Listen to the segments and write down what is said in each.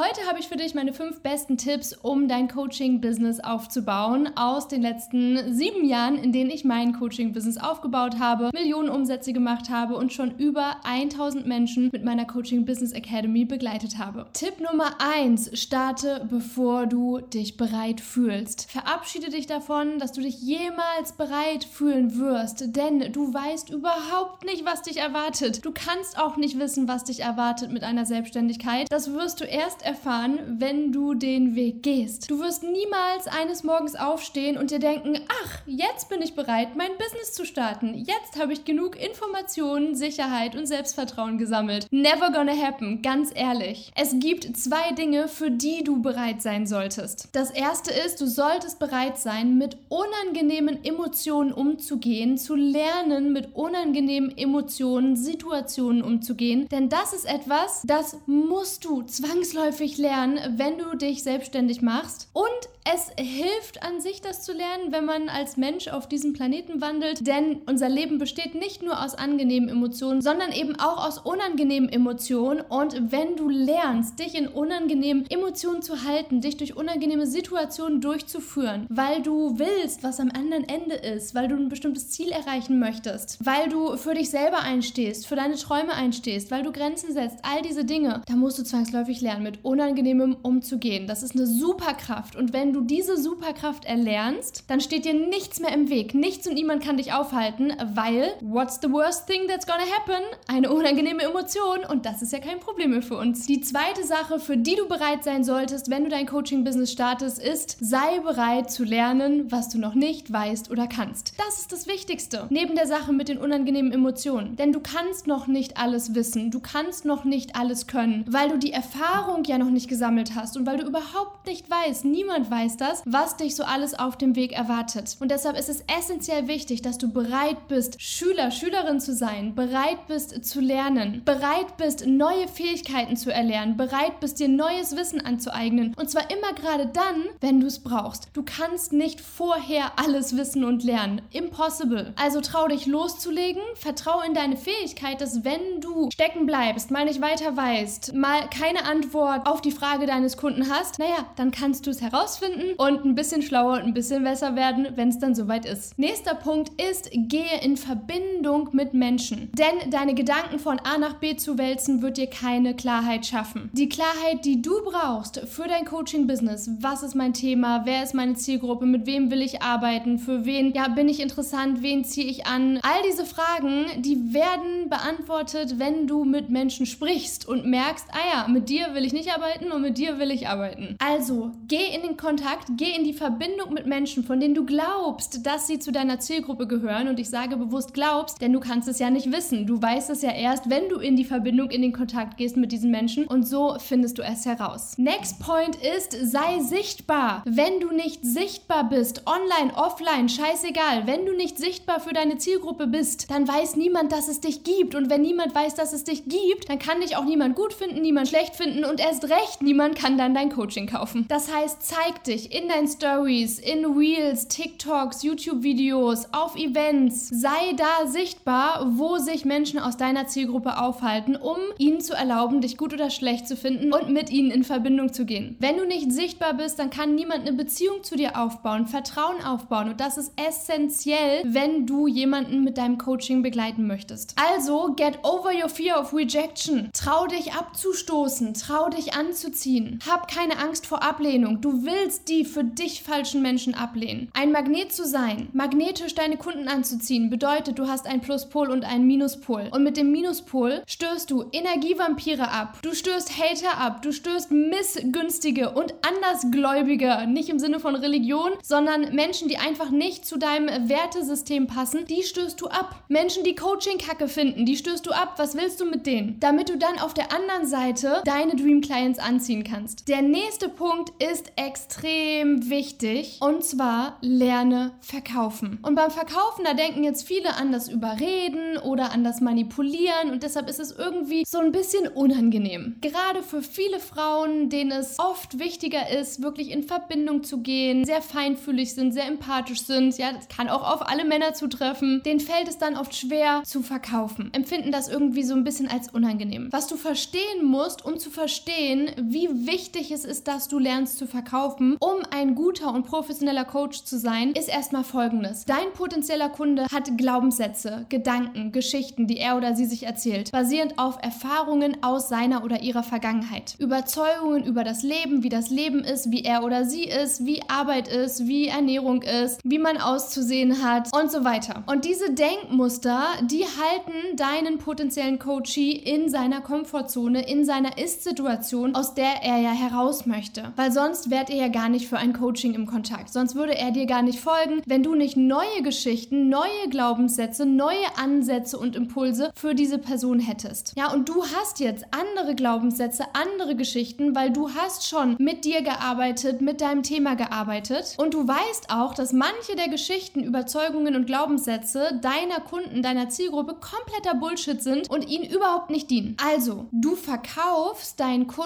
Heute habe ich für dich meine fünf besten Tipps, um dein Coaching-Business aufzubauen aus den letzten sieben Jahren, in denen ich mein Coaching-Business aufgebaut habe, Millionen Umsätze gemacht habe und schon über 1000 Menschen mit meiner Coaching-Business Academy begleitet habe. Tipp Nummer eins: Starte, bevor du dich bereit fühlst. Verabschiede dich davon, dass du dich jemals bereit fühlen wirst, denn du weißt überhaupt nicht, was dich erwartet. Du kannst auch nicht wissen, was dich erwartet mit einer Selbstständigkeit. Das wirst du erst erfahren, wenn du den Weg gehst. Du wirst niemals eines Morgens aufstehen und dir denken, ach, jetzt bin ich bereit, mein Business zu starten. Jetzt habe ich genug Informationen, Sicherheit und Selbstvertrauen gesammelt. Never gonna happen, ganz ehrlich. Es gibt zwei Dinge, für die du bereit sein solltest. Das erste ist, du solltest bereit sein, mit unangenehmen Emotionen umzugehen, zu lernen, mit unangenehmen Emotionen, Situationen umzugehen. Denn das ist etwas, das musst du zwangsläufig lernen, wenn du dich selbstständig machst. Und es hilft an sich, das zu lernen, wenn man als Mensch auf diesem Planeten wandelt, denn unser Leben besteht nicht nur aus angenehmen Emotionen, sondern eben auch aus unangenehmen Emotionen. Und wenn du lernst, dich in unangenehmen Emotionen zu halten, dich durch unangenehme Situationen durchzuführen, weil du willst, was am anderen Ende ist, weil du ein bestimmtes Ziel erreichen möchtest, weil du für dich selber einstehst, für deine Träume einstehst, weil du Grenzen setzt, all diese Dinge, da musst du zwangsläufig lernen, mit Unangenehmem umzugehen. Das ist eine Superkraft. Und wenn du diese Superkraft erlernst, dann steht dir nichts mehr im Weg. Nichts und niemand kann dich aufhalten, weil what's the worst thing that's gonna happen? Eine unangenehme Emotion und das ist ja kein Problem mehr für uns. Die zweite Sache, für die du bereit sein solltest, wenn du dein Coaching-Business startest, ist, sei bereit zu lernen, was du noch nicht weißt oder kannst. Das ist das Wichtigste. Neben der Sache mit den unangenehmen Emotionen. Denn du kannst noch nicht alles wissen. Du kannst noch nicht alles können, weil du die Erfahrung ja noch nicht gesammelt hast und weil du überhaupt nicht weißt, niemand weiß das, was dich so alles auf dem Weg erwartet. Und deshalb ist es essentiell wichtig, dass du bereit bist, Schüler, Schülerin zu sein, bereit bist zu lernen, bereit bist, neue Fähigkeiten zu erlernen, bereit bist, dir neues Wissen anzueignen. Und zwar immer gerade dann, wenn du es brauchst. Du kannst nicht vorher alles wissen und lernen. Impossible. Also trau dich loszulegen, vertrau in deine Fähigkeit, dass wenn du stecken bleibst, mal nicht weiter weißt, mal keine Antwort auf die Frage deines Kunden hast, naja, dann kannst du es herausfinden und ein bisschen schlauer und ein bisschen besser werden, wenn es dann soweit ist. Nächster Punkt ist, gehe in Verbindung mit Menschen. Denn deine Gedanken von A nach B zu wälzen, wird dir keine Klarheit schaffen. Die Klarheit, die du brauchst für dein Coaching-Business, was ist mein Thema, wer ist meine Zielgruppe, mit wem will ich arbeiten, für wen ja, bin ich interessant, wen ziehe ich an, all diese Fragen, die werden beantwortet, wenn du mit Menschen sprichst und merkst, ah ja, mit dir will ich nicht arbeiten und mit dir will ich arbeiten. Also, geh in den Kontakt, geh in die Verbindung mit Menschen, von denen du glaubst, dass sie zu deiner Zielgruppe gehören. Und ich sage bewusst glaubst, denn du kannst es ja nicht wissen. Du weißt es ja erst, wenn du in die Verbindung, in den Kontakt gehst mit diesen Menschen. Und so findest du es heraus. Next point ist, sei sichtbar. Wenn du nicht sichtbar bist, online, offline, scheißegal, wenn du nicht sichtbar für deine Zielgruppe bist, dann weiß niemand, dass es dich gibt. Und wenn niemand weiß, dass es dich gibt, dann kann dich auch niemand gut finden, niemand schlecht finden und erst recht niemand kann dann dein Coaching kaufen. Das heißt, zeig dich in deinen Stories, in Reels, TikToks, YouTube-Videos, auf Events. Sei da sichtbar, wo sich Menschen aus deiner Zielgruppe aufhalten, um ihnen zu erlauben, dich gut oder schlecht zu finden und mit ihnen in Verbindung zu gehen. Wenn du nicht sichtbar bist, dann kann niemand eine Beziehung zu dir aufbauen, Vertrauen aufbauen und das ist essentiell, wenn du jemanden mit deinem Coaching begleiten möchtest. Also, get over your fear of rejection. Trau dich abzustoßen, trau dich anzuziehen. Hab keine Angst vor Ablehnung. Du willst die für dich falschen Menschen ablehnen. Ein Magnet zu sein, magnetisch deine Kunden anzuziehen, bedeutet, du hast einen Pluspol und einen Minuspol. Und mit dem Minuspol stößt du Energievampire ab, du stößt Hater ab, du stößt Missgünstige und Andersgläubige, nicht im Sinne von Religion, sondern Menschen, die einfach nicht zu deinem Wertesystem passen, die stößt du ab. Menschen, die Coaching-Kacke finden, die stößt du ab. Was willst du mit denen? Damit du dann auf der anderen Seite deine Dream Clients anziehen kannst. Der nächste Punkt ist extrem wichtig und zwar lerne verkaufen. Und beim Verkaufen, da denken jetzt viele an das Überreden oder an das Manipulieren und deshalb ist es irgendwie so ein bisschen unangenehm. Gerade für viele Frauen, denen es oft wichtiger ist, wirklich in Verbindung zu gehen, sehr feinfühlig sind, sehr empathisch sind, ja, das kann auch auf alle Männer zutreffen, denen fällt es dann oft schwer zu verkaufen, empfinden das irgendwie so ein bisschen als unangenehm. Was du verstehen musst, um zu verstehen, verstehen, wie wichtig es ist, dass du lernst zu verkaufen, um ein guter und professioneller Coach zu sein, ist erstmal folgendes. Dein potenzieller Kunde hat Glaubenssätze, Gedanken, Geschichten, die er oder sie sich erzählt, basierend auf Erfahrungen aus seiner oder ihrer Vergangenheit. Überzeugungen über das Leben, wie das Leben ist, wie er oder sie ist, wie Arbeit ist, wie Ernährung ist, wie man auszusehen hat und so weiter. Und diese Denkmuster, die halten deinen potenziellen Coachee in seiner Komfortzone, in seiner Ist-Situation, aus der er ja heraus möchte. Weil sonst wärt ihr ja gar nicht für ein Coaching im Kontakt. Sonst würde er dir gar nicht folgen, wenn du nicht neue Geschichten, neue Glaubenssätze, neue Ansätze und Impulse für diese Person hättest. Ja, und du hast jetzt andere Glaubenssätze, andere Geschichten, weil du hast schon mit dir gearbeitet, mit deinem Thema gearbeitet und du weißt auch, dass manche der Geschichten, Überzeugungen und Glaubenssätze deiner Kunden, deiner Zielgruppe kompletter Bullshit sind und ihnen überhaupt nicht dienen. Also, du verkaufst deinen Kunden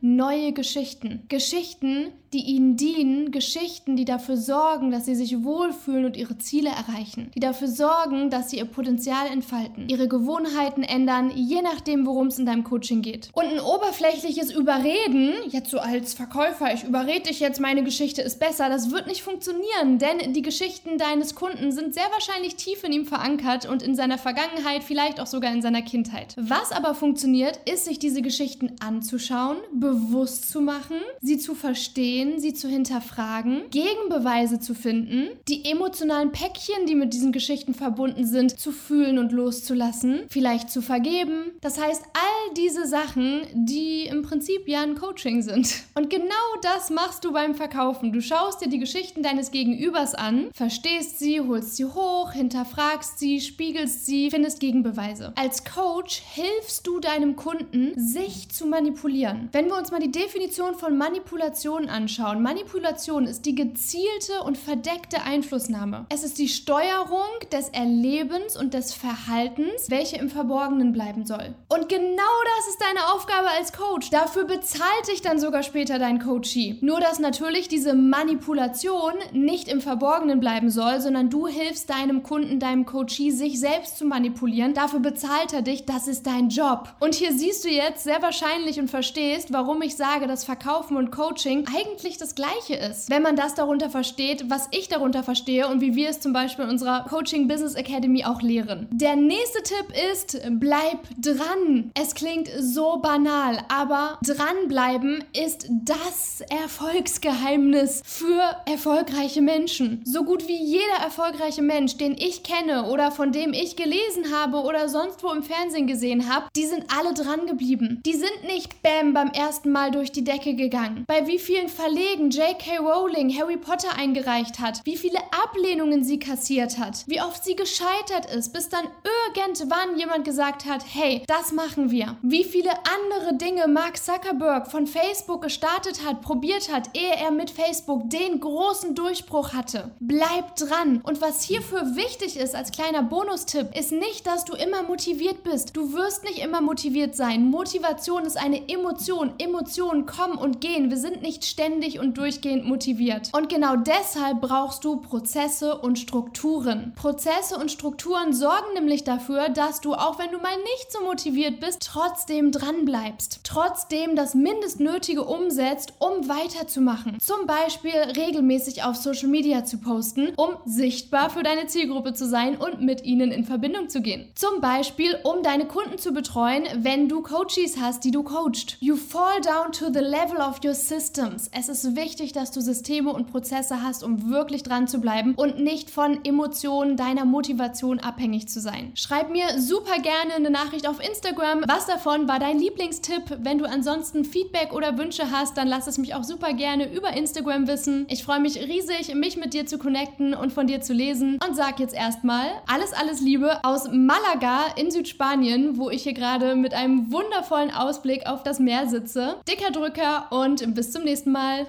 neue Geschichten. Geschichten, die ihnen dienen, Geschichten, die dafür sorgen, dass sie sich wohlfühlen und ihre Ziele erreichen, die dafür sorgen, dass sie ihr Potenzial entfalten, ihre Gewohnheiten ändern, je nachdem, worum es in deinem Coaching geht. Und ein oberflächliches Überreden, jetzt so als Verkäufer, ich überrede dich jetzt, meine Geschichte ist besser, das wird nicht funktionieren, denn die Geschichten deines Kunden sind sehr wahrscheinlich tief in ihm verankert und in seiner Vergangenheit, vielleicht auch sogar in seiner Kindheit. Was aber funktioniert, ist, sich diese Geschichten anzuschauen, bewusst zu machen, sie zu verstehen, verstehen, sie zu hinterfragen, Gegenbeweise zu finden, die emotionalen Päckchen, die mit diesen Geschichten verbunden sind, zu fühlen und loszulassen, vielleicht zu vergeben. Das heißt, all diese Sachen, die im Prinzip ja ein Coaching sind. Und genau das machst du beim Verkaufen. Du schaust dir die Geschichten deines Gegenübers an, verstehst sie, holst sie hoch, hinterfragst sie, spiegelst sie, findest Gegenbeweise. Als Coach hilfst du deinem Kunden, sich zu manipulieren. Wenn wir uns mal die Definition von Manipulation anschauen, anschauen. Manipulation ist die gezielte und verdeckte Einflussnahme. Es ist die Steuerung des Erlebens und des Verhaltens, welche im Verborgenen bleiben soll. Und genau das ist deine Aufgabe als Coach. Dafür bezahlt dich dann sogar später dein Coachee. Nur dass natürlich diese Manipulation nicht im Verborgenen bleiben soll, sondern du hilfst deinem Kunden, deinem Coachee, sich selbst zu manipulieren. Dafür bezahlt er dich. Das ist dein Job. Und hier siehst du jetzt sehr wahrscheinlich und verstehst, warum ich sage, dass Verkaufen und Coaching eigentlich eigentlich das Gleiche ist, wenn man das darunter versteht, was ich darunter verstehe und wie wir es zum Beispiel in unserer Coaching Business Academy auch lehren. Der nächste Tipp ist, bleib dran. Es klingt so banal, aber dranbleiben ist das Erfolgsgeheimnis für erfolgreiche Menschen. So gut wie jeder erfolgreiche Mensch, den ich kenne oder von dem ich gelesen habe oder sonst wo im Fernsehen gesehen habe, die sind alle dran geblieben. Die sind nicht bam beim ersten Mal durch die Decke gegangen. Bei wie vielen Fall Verlegen J.K. Rowling Harry Potter eingereicht hat, wie viele Ablehnungen sie kassiert hat, wie oft sie gescheitert ist, bis dann irgendwann jemand gesagt hat, hey, das machen wir. Wie viele andere Dinge Mark Zuckerberg von Facebook gestartet hat, probiert hat, ehe er mit Facebook den großen Durchbruch hatte. Bleib dran. Und was hierfür wichtig ist als kleiner Bonustipp, ist nicht, dass du immer motiviert bist. Du wirst nicht immer motiviert sein. Motivation ist eine Emotion. Emotionen kommen und gehen. Wir sind nicht ständig ständig und durchgehend motiviert. Und genau deshalb brauchst du Prozesse und Strukturen. Prozesse und Strukturen sorgen nämlich dafür, dass du, auch wenn du mal nicht so motiviert bist, trotzdem dran bleibst. Trotzdem das Mindestnötige umsetzt, um weiterzumachen. Zum Beispiel regelmäßig auf Social Media zu posten, um sichtbar für deine Zielgruppe zu sein und mit ihnen in Verbindung zu gehen. Zum Beispiel, um deine Kunden zu betreuen, wenn du Coaches hast, die du coachst. You fall down to the level of your systems. Es ist wichtig, dass du Systeme und Prozesse hast, um wirklich dran zu bleiben und nicht von Emotionen deiner Motivation abhängig zu sein. Schreib mir super gerne eine Nachricht auf Instagram. Was davon war dein Lieblingstipp? Wenn du ansonsten Feedback oder Wünsche hast, dann lass es mich auch super gerne über Instagram wissen. Ich freue mich riesig, mich mit dir zu connecten und von dir zu lesen und sag jetzt erstmal alles, alles Liebe aus Malaga in Südspanien, wo ich hier gerade mit einem wundervollen Ausblick auf das Meer sitze. Dicker Drücker und bis zum nächsten Mal. Bye.